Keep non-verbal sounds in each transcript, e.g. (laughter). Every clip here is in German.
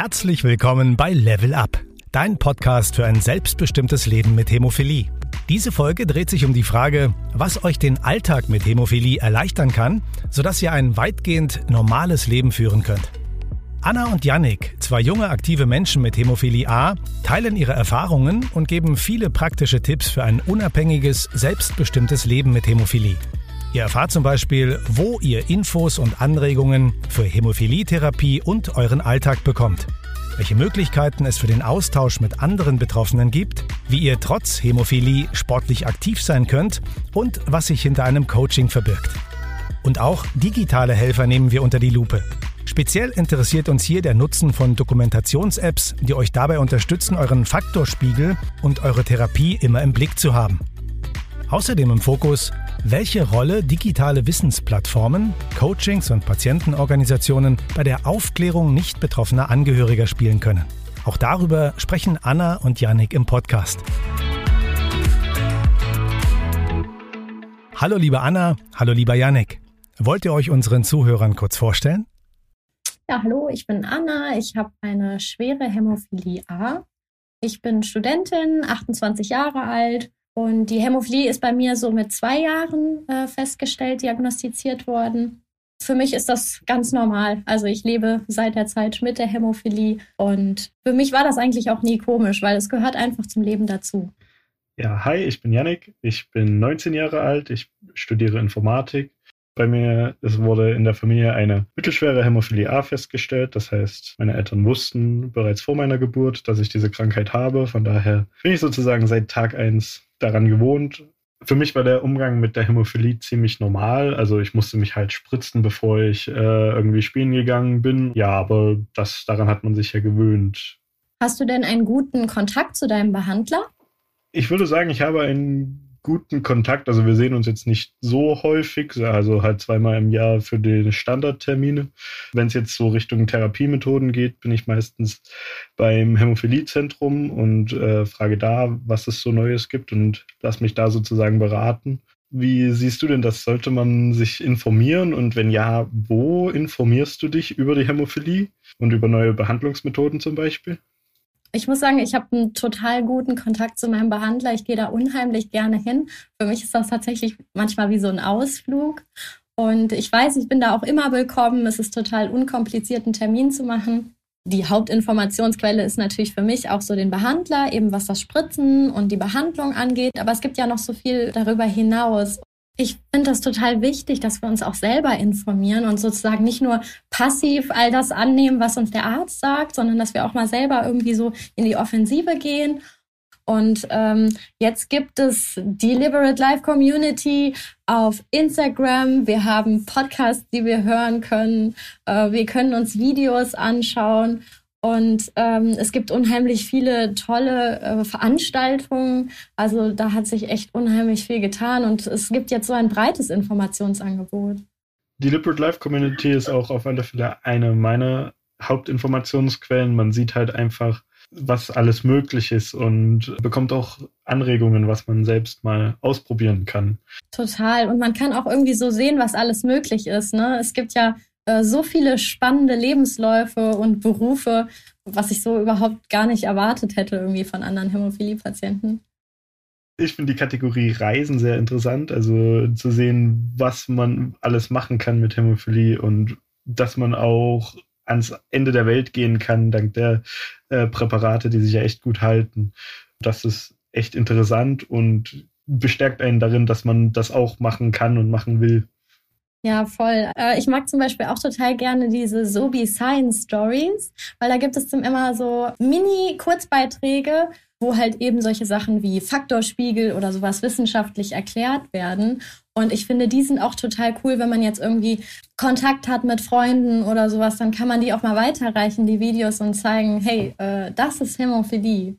Herzlich willkommen bei Level Up, dein Podcast für ein selbstbestimmtes Leben mit Hämophilie. Diese Folge dreht sich um die Frage, was euch den Alltag mit Hämophilie erleichtern kann, sodass ihr ein weitgehend normales Leben führen könnt. Anna und Yannick, zwei junge aktive Menschen mit Hämophilie A, teilen ihre Erfahrungen und geben viele praktische Tipps für ein unabhängiges, selbstbestimmtes Leben mit Hämophilie. Ihr erfahrt zum Beispiel, wo ihr Infos und Anregungen für Hämophilietherapie und euren Alltag bekommt, welche Möglichkeiten es für den Austausch mit anderen Betroffenen gibt, wie ihr trotz Hämophilie sportlich aktiv sein könnt und was sich hinter einem Coaching verbirgt. Und auch digitale Helfer nehmen wir unter die Lupe. Speziell interessiert uns hier der Nutzen von Dokumentations-Apps, die euch dabei unterstützen, euren Faktorspiegel und eure Therapie immer im Blick zu haben. Außerdem im Fokus welche Rolle digitale Wissensplattformen, Coachings und Patientenorganisationen bei der Aufklärung nicht betroffener Angehöriger spielen können. Auch darüber sprechen Anna und Yannick im Podcast. Hallo liebe Anna, hallo lieber Yannick. Wollt ihr euch unseren Zuhörern kurz vorstellen? Ja, hallo, ich bin Anna. Ich habe eine schwere Hämophilie A. Ich bin Studentin, 28 Jahre alt und die Hämophilie ist bei mir so mit zwei Jahren äh, festgestellt, diagnostiziert worden. Für mich ist das ganz normal. Also ich lebe seit der Zeit mit der Hämophilie und für mich war das eigentlich auch nie komisch, weil es gehört einfach zum Leben dazu. Ja, hi, ich bin Yannick. Ich bin 19 Jahre alt. Ich studiere Informatik bei mir, es wurde in der Familie eine mittelschwere Hämophilie A festgestellt. Das heißt, meine Eltern wussten bereits vor meiner Geburt, dass ich diese Krankheit habe. Von daher bin ich sozusagen seit Tag eins daran gewohnt. Für mich war der Umgang mit der Hämophilie ziemlich normal. Also ich musste mich halt spritzen, bevor ich äh, irgendwie spielen gegangen bin. Ja, aber das, daran hat man sich ja gewöhnt. Hast du denn einen guten Kontakt zu deinem Behandler? Ich würde sagen, ich habe einen guten Kontakt. Also wir sehen uns jetzt nicht so häufig, also halt zweimal im Jahr für die Standardtermine. Wenn es jetzt so Richtung Therapiemethoden geht, bin ich meistens beim Hämophiliezentrum und äh, frage da, was es so Neues gibt und lass mich da sozusagen beraten. Wie siehst du denn das? Sollte man sich informieren? Und wenn ja, wo informierst du dich über die Hämophilie und über neue Behandlungsmethoden zum Beispiel? Ich muss sagen, ich habe einen total guten Kontakt zu meinem Behandler. Ich gehe da unheimlich gerne hin. Für mich ist das tatsächlich manchmal wie so ein Ausflug. Und ich weiß, ich bin da auch immer willkommen. Es ist total unkompliziert, einen Termin zu machen. Die Hauptinformationsquelle ist natürlich für mich auch so den Behandler, eben was das Spritzen und die Behandlung angeht. Aber es gibt ja noch so viel darüber hinaus. Ich finde das total wichtig, dass wir uns auch selber informieren und sozusagen nicht nur passiv all das annehmen, was uns der Arzt sagt, sondern dass wir auch mal selber irgendwie so in die Offensive gehen. Und ähm, jetzt gibt es die Liberate Life Community auf Instagram. Wir haben Podcasts, die wir hören können. Äh, wir können uns Videos anschauen. Und ähm, es gibt unheimlich viele tolle äh, Veranstaltungen. Also da hat sich echt unheimlich viel getan und es gibt jetzt so ein breites Informationsangebot. Die Liberate Life Community ist auch auf alle Fälle eine meiner Hauptinformationsquellen. Man sieht halt einfach, was alles möglich ist und bekommt auch Anregungen, was man selbst mal ausprobieren kann. Total. Und man kann auch irgendwie so sehen, was alles möglich ist. Ne? Es gibt ja äh, so viele spannende Lebensläufe und Berufe, was ich so überhaupt gar nicht erwartet hätte irgendwie von anderen Hämophilie-Patienten. Ich finde die Kategorie Reisen sehr interessant, also zu sehen, was man alles machen kann mit Hämophilie und dass man auch ans Ende der Welt gehen kann, dank der äh, Präparate, die sich ja echt gut halten. Das ist echt interessant und bestärkt einen darin, dass man das auch machen kann und machen will. Ja, voll. Äh, ich mag zum Beispiel auch total gerne diese Sobi Science Stories, weil da gibt es dann immer so Mini-Kurzbeiträge, wo halt eben solche Sachen wie Faktorspiegel oder sowas wissenschaftlich erklärt werden. Und ich finde, die sind auch total cool, wenn man jetzt irgendwie Kontakt hat mit Freunden oder sowas, dann kann man die auch mal weiterreichen, die Videos, und zeigen, hey, äh, das ist Hämophilie.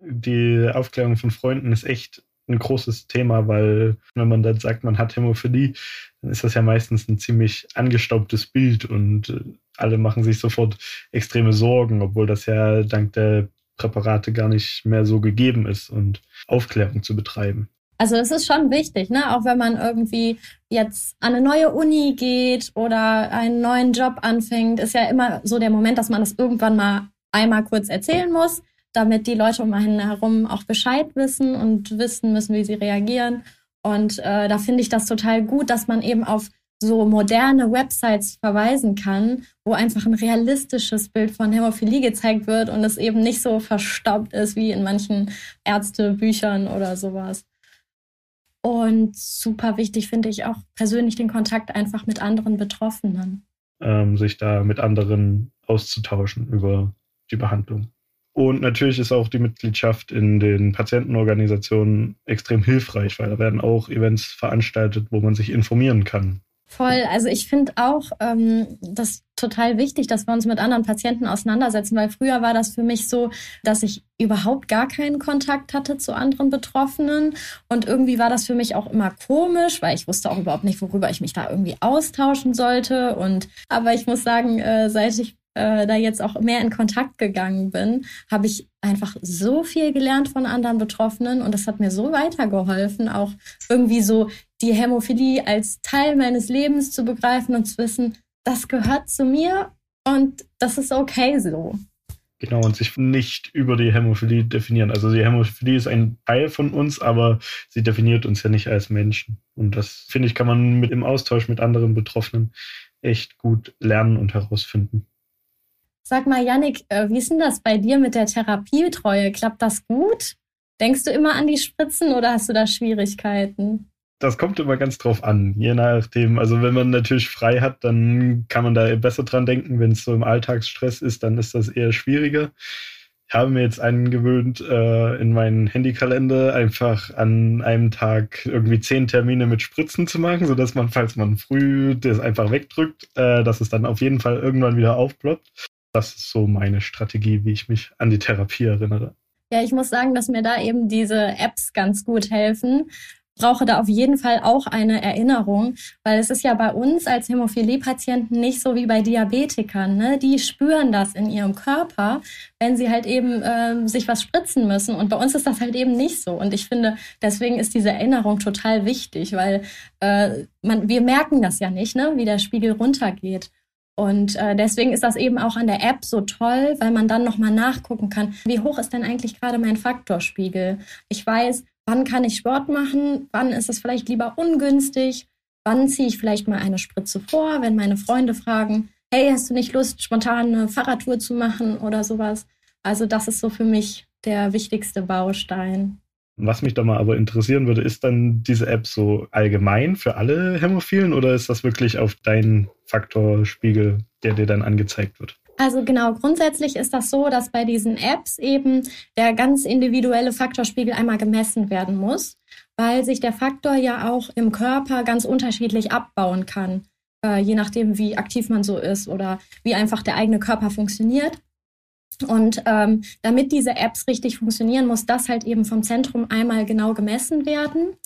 Die Aufklärung von Freunden ist echt ein großes Thema, weil wenn man dann sagt, man hat Hämophilie, dann ist das ja meistens ein ziemlich angestaubtes Bild und äh, alle machen sich sofort extreme Sorgen, obwohl das ja dank der Präparate gar nicht mehr so gegeben ist und Aufklärung zu betreiben. Also es ist schon wichtig, ne? Auch wenn man irgendwie jetzt an eine neue Uni geht oder einen neuen Job anfängt, ist ja immer so der Moment, dass man das irgendwann mal einmal kurz erzählen muss, damit die Leute um einen herum auch Bescheid wissen und wissen müssen, wie sie reagieren. Und äh, da finde ich das total gut, dass man eben auf so moderne Websites verweisen kann, wo einfach ein realistisches Bild von Hämophilie gezeigt wird und es eben nicht so verstaubt ist wie in manchen Ärztebüchern oder sowas. Und super wichtig finde ich auch persönlich den Kontakt einfach mit anderen Betroffenen. Ähm, sich da mit anderen auszutauschen über die Behandlung. Und natürlich ist auch die Mitgliedschaft in den Patientenorganisationen extrem hilfreich, weil da werden auch Events veranstaltet, wo man sich informieren kann Voll. Also ich finde auch ähm, das total wichtig, dass wir uns mit anderen Patienten auseinandersetzen, weil früher war das für mich so, dass ich überhaupt gar keinen Kontakt hatte zu anderen Betroffenen und irgendwie war das für mich auch immer komisch, weil ich wusste auch überhaupt nicht, worüber ich mich da irgendwie austauschen sollte. Und aber ich muss sagen, äh, seit ich äh, da jetzt auch mehr in Kontakt gegangen bin, habe ich einfach so viel gelernt von anderen Betroffenen und das hat mir so weitergeholfen, auch irgendwie so die Hämophilie als Teil meines Lebens zu begreifen und zu wissen, das gehört zu mir und das ist okay so. Genau, und sich nicht über die Hämophilie definieren. Also die Hämophilie ist ein Teil von uns, aber sie definiert uns ja nicht als Menschen. Und das, finde ich, kann man mit im Austausch mit anderen Betroffenen echt gut lernen und herausfinden. Sag mal, Yannick, äh, wie ist denn das bei dir mit der Therapietreue? Klappt das gut? Denkst du immer an die Spritzen oder hast du da Schwierigkeiten? Das kommt immer ganz drauf an, je nachdem. Also wenn man natürlich frei hat, dann kann man da besser dran denken. Wenn es so im Alltagsstress ist, dann ist das eher schwieriger. Ich habe mir jetzt angewöhnt, äh, in meinen Handykalender einfach an einem Tag irgendwie zehn Termine mit Spritzen zu machen, sodass man, falls man früh das einfach wegdrückt, äh, dass es dann auf jeden Fall irgendwann wieder aufploppt. Das ist so meine Strategie, wie ich mich an die Therapie erinnere. Ja, ich muss sagen, dass mir da eben diese Apps ganz gut helfen. Brauche da auf jeden Fall auch eine Erinnerung, weil es ist ja bei uns als Hämophilie-Patienten nicht so wie bei Diabetikern. Ne? Die spüren das in ihrem Körper, wenn sie halt eben äh, sich was spritzen müssen. Und bei uns ist das halt eben nicht so. Und ich finde, deswegen ist diese Erinnerung total wichtig, weil äh, man, wir merken das ja nicht, ne? wie der Spiegel runtergeht. Und äh, deswegen ist das eben auch an der App so toll, weil man dann nochmal nachgucken kann, wie hoch ist denn eigentlich gerade mein Faktorspiegel. Ich weiß, wann kann ich Sport machen, wann ist es vielleicht lieber ungünstig, wann ziehe ich vielleicht mal eine Spritze vor, wenn meine Freunde fragen, hey, hast du nicht Lust, spontan eine Fahrradtour zu machen oder sowas. Also das ist so für mich der wichtigste Baustein. Was mich da mal aber interessieren würde, ist dann diese App so allgemein für alle Hämophilen oder ist das wirklich auf deinen Faktorspiegel, der dir dann angezeigt wird? Also genau, grundsätzlich ist das so, dass bei diesen Apps eben der ganz individuelle Faktorspiegel einmal gemessen werden muss, weil sich der Faktor ja auch im Körper ganz unterschiedlich abbauen kann, äh, je nachdem, wie aktiv man so ist oder wie einfach der eigene Körper funktioniert. Und ähm, damit diese Apps richtig funktionieren, muss das halt eben vom Zentrum einmal genau gemessen werden.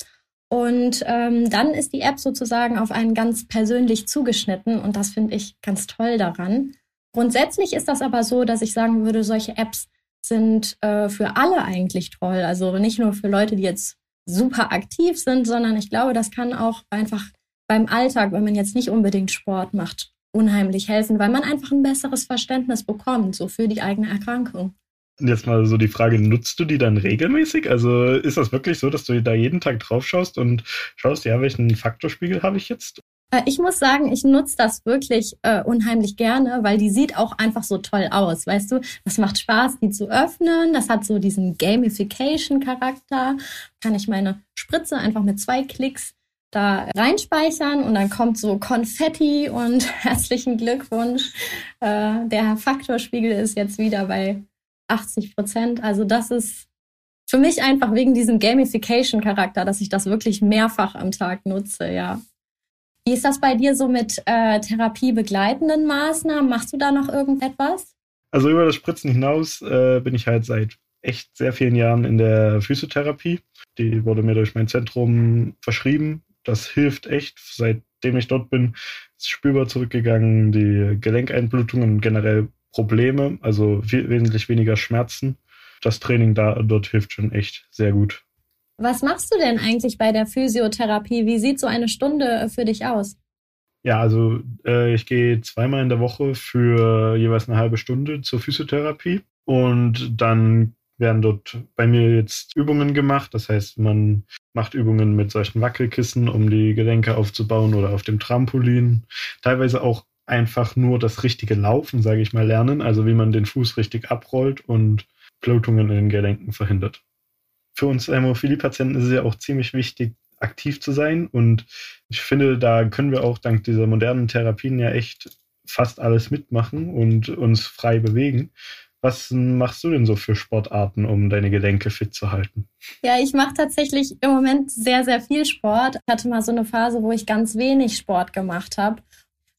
Und ähm, dann ist die App sozusagen auf einen ganz persönlich zugeschnitten und das finde ich ganz toll daran. Grundsätzlich ist das aber so, dass ich sagen würde, solche Apps sind äh, für alle eigentlich toll. Also nicht nur für Leute, die jetzt super aktiv sind, sondern ich glaube, das kann auch einfach beim Alltag, wenn man jetzt nicht unbedingt Sport macht, unheimlich helfen, weil man einfach ein besseres Verständnis bekommt, so für die eigene Erkrankung. Jetzt mal so die Frage, nutzt du die dann regelmäßig? Also ist das wirklich so, dass du da jeden Tag drauf schaust und schaust, ja, welchen Faktorspiegel habe ich jetzt? Äh, ich muss sagen, ich nutze das wirklich äh, unheimlich gerne, weil die sieht auch einfach so toll aus. Weißt du, das macht Spaß, die zu öffnen. Das hat so diesen Gamification-Charakter. Kann ich meine Spritze einfach mit zwei Klicks da reinspeichern und dann kommt so Konfetti und (laughs) herzlichen Glückwunsch. Äh, der Faktorspiegel ist jetzt wieder bei 80 Prozent. Also das ist für mich einfach wegen diesem Gamification-Charakter, dass ich das wirklich mehrfach am Tag nutze, ja. Wie ist das bei dir so mit äh, therapiebegleitenden Maßnahmen? Machst du da noch irgendetwas? Also über das Spritzen hinaus äh, bin ich halt seit echt sehr vielen Jahren in der Physiotherapie. Die wurde mir durch mein Zentrum verschrieben das hilft echt. Seitdem ich dort bin, ist spürbar zurückgegangen. Die Gelenkeinblutungen generell Probleme, also viel, wesentlich weniger Schmerzen. Das Training da dort hilft schon echt sehr gut. Was machst du denn eigentlich bei der Physiotherapie? Wie sieht so eine Stunde für dich aus? Ja, also äh, ich gehe zweimal in der Woche für jeweils eine halbe Stunde zur Physiotherapie und dann werden dort bei mir jetzt Übungen gemacht. Das heißt, man macht Übungen mit solchen Wackelkissen, um die Gelenke aufzubauen oder auf dem Trampolin. Teilweise auch einfach nur das richtige Laufen, sage ich mal, lernen. Also wie man den Fuß richtig abrollt und Blutungen in den Gelenken verhindert. Für uns Hämophilie-Patienten ist es ja auch ziemlich wichtig, aktiv zu sein. Und ich finde, da können wir auch dank dieser modernen Therapien ja echt fast alles mitmachen und uns frei bewegen. Was machst du denn so für Sportarten, um deine Gelenke fit zu halten? Ja, ich mache tatsächlich im Moment sehr, sehr viel Sport. Ich hatte mal so eine Phase, wo ich ganz wenig Sport gemacht habe.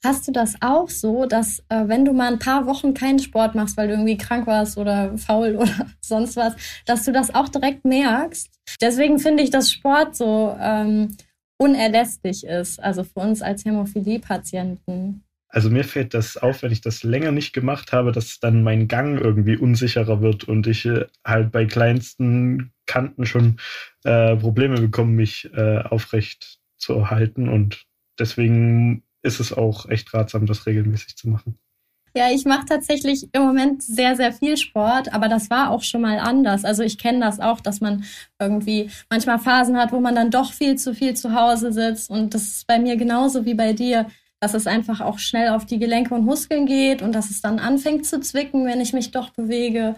Hast du das auch so, dass äh, wenn du mal ein paar Wochen keinen Sport machst, weil du irgendwie krank warst oder faul (laughs) oder sonst was, dass du das auch direkt merkst? Deswegen finde ich, dass Sport so ähm, unerlässlich ist, also für uns als Hämophilie-Patienten. Also mir fällt das auf, wenn ich das länger nicht gemacht habe, dass dann mein Gang irgendwie unsicherer wird und ich äh, halt bei kleinsten Kanten schon äh, Probleme bekomme, mich äh, aufrecht zu erhalten. Und deswegen ist es auch echt ratsam, das regelmäßig zu machen. Ja, ich mache tatsächlich im Moment sehr, sehr viel Sport, aber das war auch schon mal anders. Also ich kenne das auch, dass man irgendwie manchmal Phasen hat, wo man dann doch viel zu viel zu Hause sitzt. Und das ist bei mir genauso wie bei dir dass es einfach auch schnell auf die Gelenke und Muskeln geht und dass es dann anfängt zu zwicken, wenn ich mich doch bewege.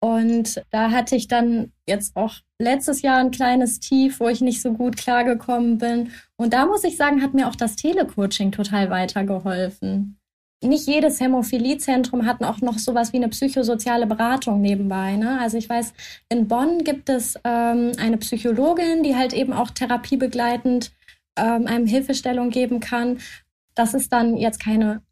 Und da hatte ich dann jetzt auch letztes Jahr ein kleines Tief, wo ich nicht so gut klargekommen bin. Und da muss ich sagen, hat mir auch das Telecoaching total weitergeholfen. Nicht jedes Hämophiliezentrum hat auch noch sowas wie eine psychosoziale Beratung nebenbei. Ne? Also ich weiß, in Bonn gibt es ähm, eine Psychologin, die halt eben auch therapiebegleitend ähm, einem Hilfestellung geben kann. Das ist dann jetzt keine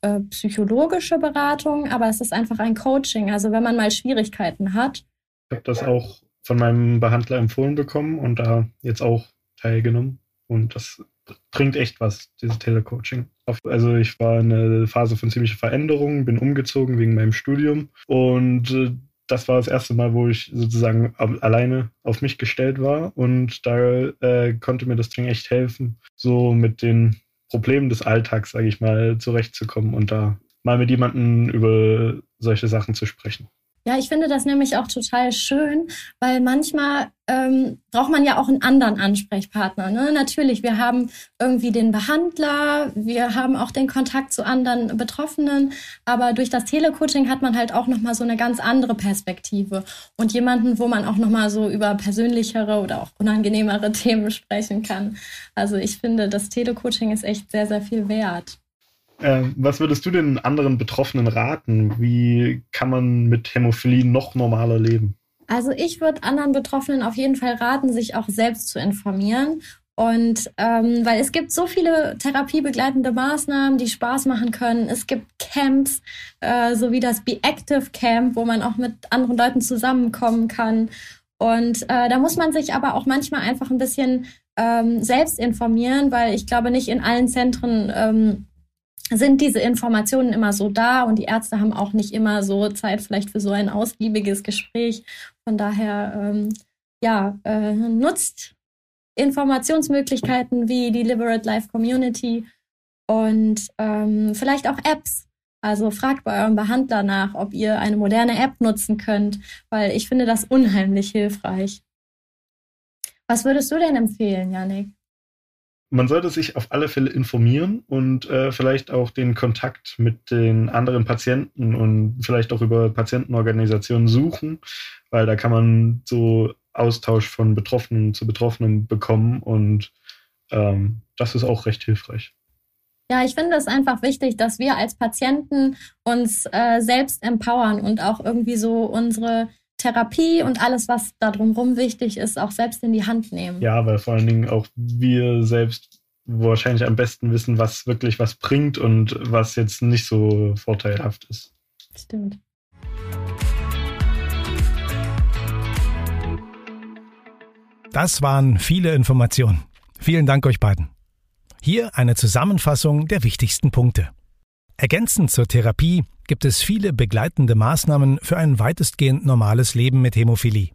äh, psychologische Beratung, aber es ist einfach ein Coaching. Also wenn man mal Schwierigkeiten hat. Ich habe das auch von meinem Behandler empfohlen bekommen und da jetzt auch teilgenommen. Und das bringt echt was, dieses Telecoaching. Also ich war in einer Phase von ziemlicher Veränderung, bin umgezogen wegen meinem Studium und äh, das war das erste Mal, wo ich sozusagen alleine auf mich gestellt war und da äh, konnte mir das Ding echt helfen, so mit den Problemen des Alltags, sage ich mal, zurechtzukommen und da mal mit jemandem über solche Sachen zu sprechen. Ja, ich finde das nämlich auch total schön, weil manchmal ähm, braucht man ja auch einen anderen Ansprechpartner. Ne? Natürlich, wir haben irgendwie den Behandler, wir haben auch den Kontakt zu anderen Betroffenen, aber durch das Telecoaching hat man halt auch nochmal so eine ganz andere Perspektive und jemanden, wo man auch nochmal so über persönlichere oder auch unangenehmere (laughs) Themen sprechen kann. Also ich finde, das Telecoaching ist echt sehr, sehr viel wert. Ähm, was würdest du den anderen Betroffenen raten? Wie kann man mit Hämophilie noch normaler leben? Also ich würde anderen Betroffenen auf jeden Fall raten, sich auch selbst zu informieren. Und ähm, weil es gibt so viele therapiebegleitende Maßnahmen, die Spaß machen können. Es gibt Camps, äh, so wie das Be Active Camp, wo man auch mit anderen Leuten zusammenkommen kann. Und äh, da muss man sich aber auch manchmal einfach ein bisschen ähm, selbst informieren, weil ich glaube, nicht in allen Zentren ähm, sind diese Informationen immer so da und die Ärzte haben auch nicht immer so Zeit vielleicht für so ein ausgiebiges Gespräch. Von daher, ähm, ja, äh, nutzt Informationsmöglichkeiten wie die Liberate Life Community und ähm, vielleicht auch Apps. Also fragt bei eurem Behandler nach, ob ihr eine moderne App nutzen könnt, weil ich finde das unheimlich hilfreich. Was würdest du denn empfehlen, Janik? Man sollte sich auf alle Fälle informieren und äh, vielleicht auch den Kontakt mit den anderen Patienten und vielleicht auch über Patientenorganisationen suchen, weil da kann man so Austausch von Betroffenen zu Betroffenen bekommen und ähm, das ist auch recht hilfreich. Ja, ich finde es einfach wichtig, dass wir als Patienten uns äh, selbst empowern und auch irgendwie so unsere Therapie und alles, was da drumherum wichtig ist, auch selbst in die Hand nehmen. Ja, weil vor allen Dingen auch wir selbst wahrscheinlich am besten wissen, was wirklich was bringt und was jetzt nicht so vorteilhaft ist. Stimmt. Das waren viele Informationen. Vielen Dank euch beiden. Hier eine Zusammenfassung der wichtigsten Punkte. Ergänzend zur Therapie gibt es viele begleitende Maßnahmen für ein weitestgehend normales Leben mit Hämophilie.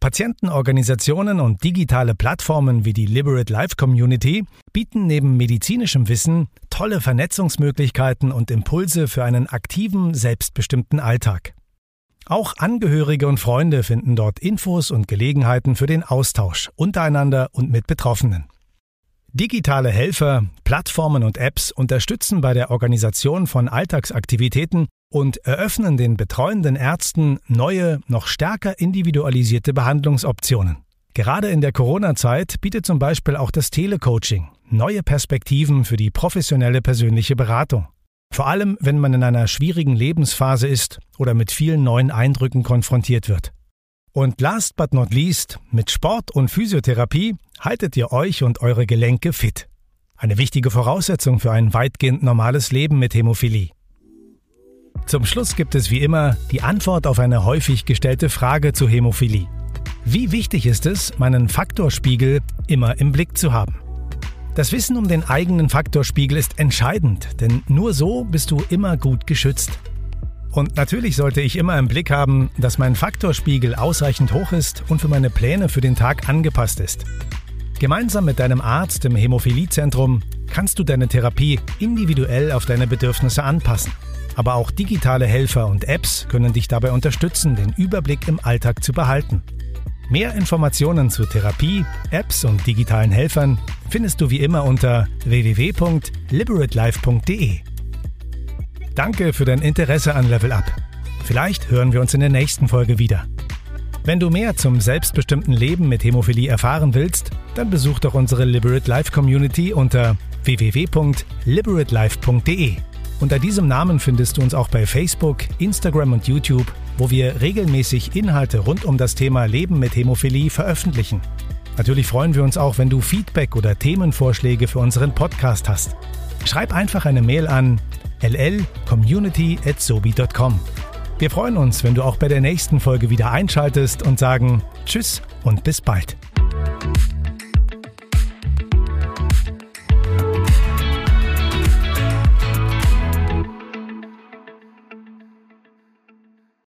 Patientenorganisationen und digitale Plattformen wie die Liberate Life Community bieten neben medizinischem Wissen tolle Vernetzungsmöglichkeiten und Impulse für einen aktiven, selbstbestimmten Alltag. Auch Angehörige und Freunde finden dort Infos und Gelegenheiten für den Austausch untereinander und mit Betroffenen. Digitale Helfer, Plattformen und Apps unterstützen bei der Organisation von Alltagsaktivitäten und eröffnen den betreuenden Ärzten neue, noch stärker individualisierte Behandlungsoptionen. Gerade in der Corona-Zeit bietet zum Beispiel auch das Telecoaching neue Perspektiven für die professionelle persönliche Beratung. Vor allem, wenn man in einer schwierigen Lebensphase ist oder mit vielen neuen Eindrücken konfrontiert wird. Und last but not least, mit Sport und Physiotherapie haltet ihr euch und eure Gelenke fit. Eine wichtige Voraussetzung für ein weitgehend normales Leben mit Hämophilie. Zum Schluss gibt es wie immer die Antwort auf eine häufig gestellte Frage zu Hämophilie. Wie wichtig ist es, meinen Faktorspiegel immer im Blick zu haben? Das Wissen um den eigenen Faktorspiegel ist entscheidend, denn nur so bist du immer gut geschützt. Und natürlich sollte ich immer im Blick haben, dass mein Faktorspiegel ausreichend hoch ist und für meine Pläne für den Tag angepasst ist. Gemeinsam mit deinem Arzt im Hämophiliezentrum kannst du deine Therapie individuell auf deine Bedürfnisse anpassen. Aber auch digitale Helfer und Apps können dich dabei unterstützen, den Überblick im Alltag zu behalten. Mehr Informationen zu Therapie, Apps und digitalen Helfern findest du wie immer unter www.liberatelife.de. Danke für dein Interesse an Level Up. Vielleicht hören wir uns in der nächsten Folge wieder. Wenn du mehr zum selbstbestimmten Leben mit Hämophilie erfahren willst, dann besuch doch unsere Liberate Life Community unter www.liberatelife.de. Unter diesem Namen findest du uns auch bei Facebook, Instagram und YouTube, wo wir regelmäßig Inhalte rund um das Thema Leben mit Hämophilie veröffentlichen. Natürlich freuen wir uns auch, wenn du Feedback oder Themenvorschläge für unseren Podcast hast. Schreib einfach eine Mail an llcommunity@sobi.com. Wir freuen uns, wenn du auch bei der nächsten Folge wieder einschaltest und sagen Tschüss und bis bald.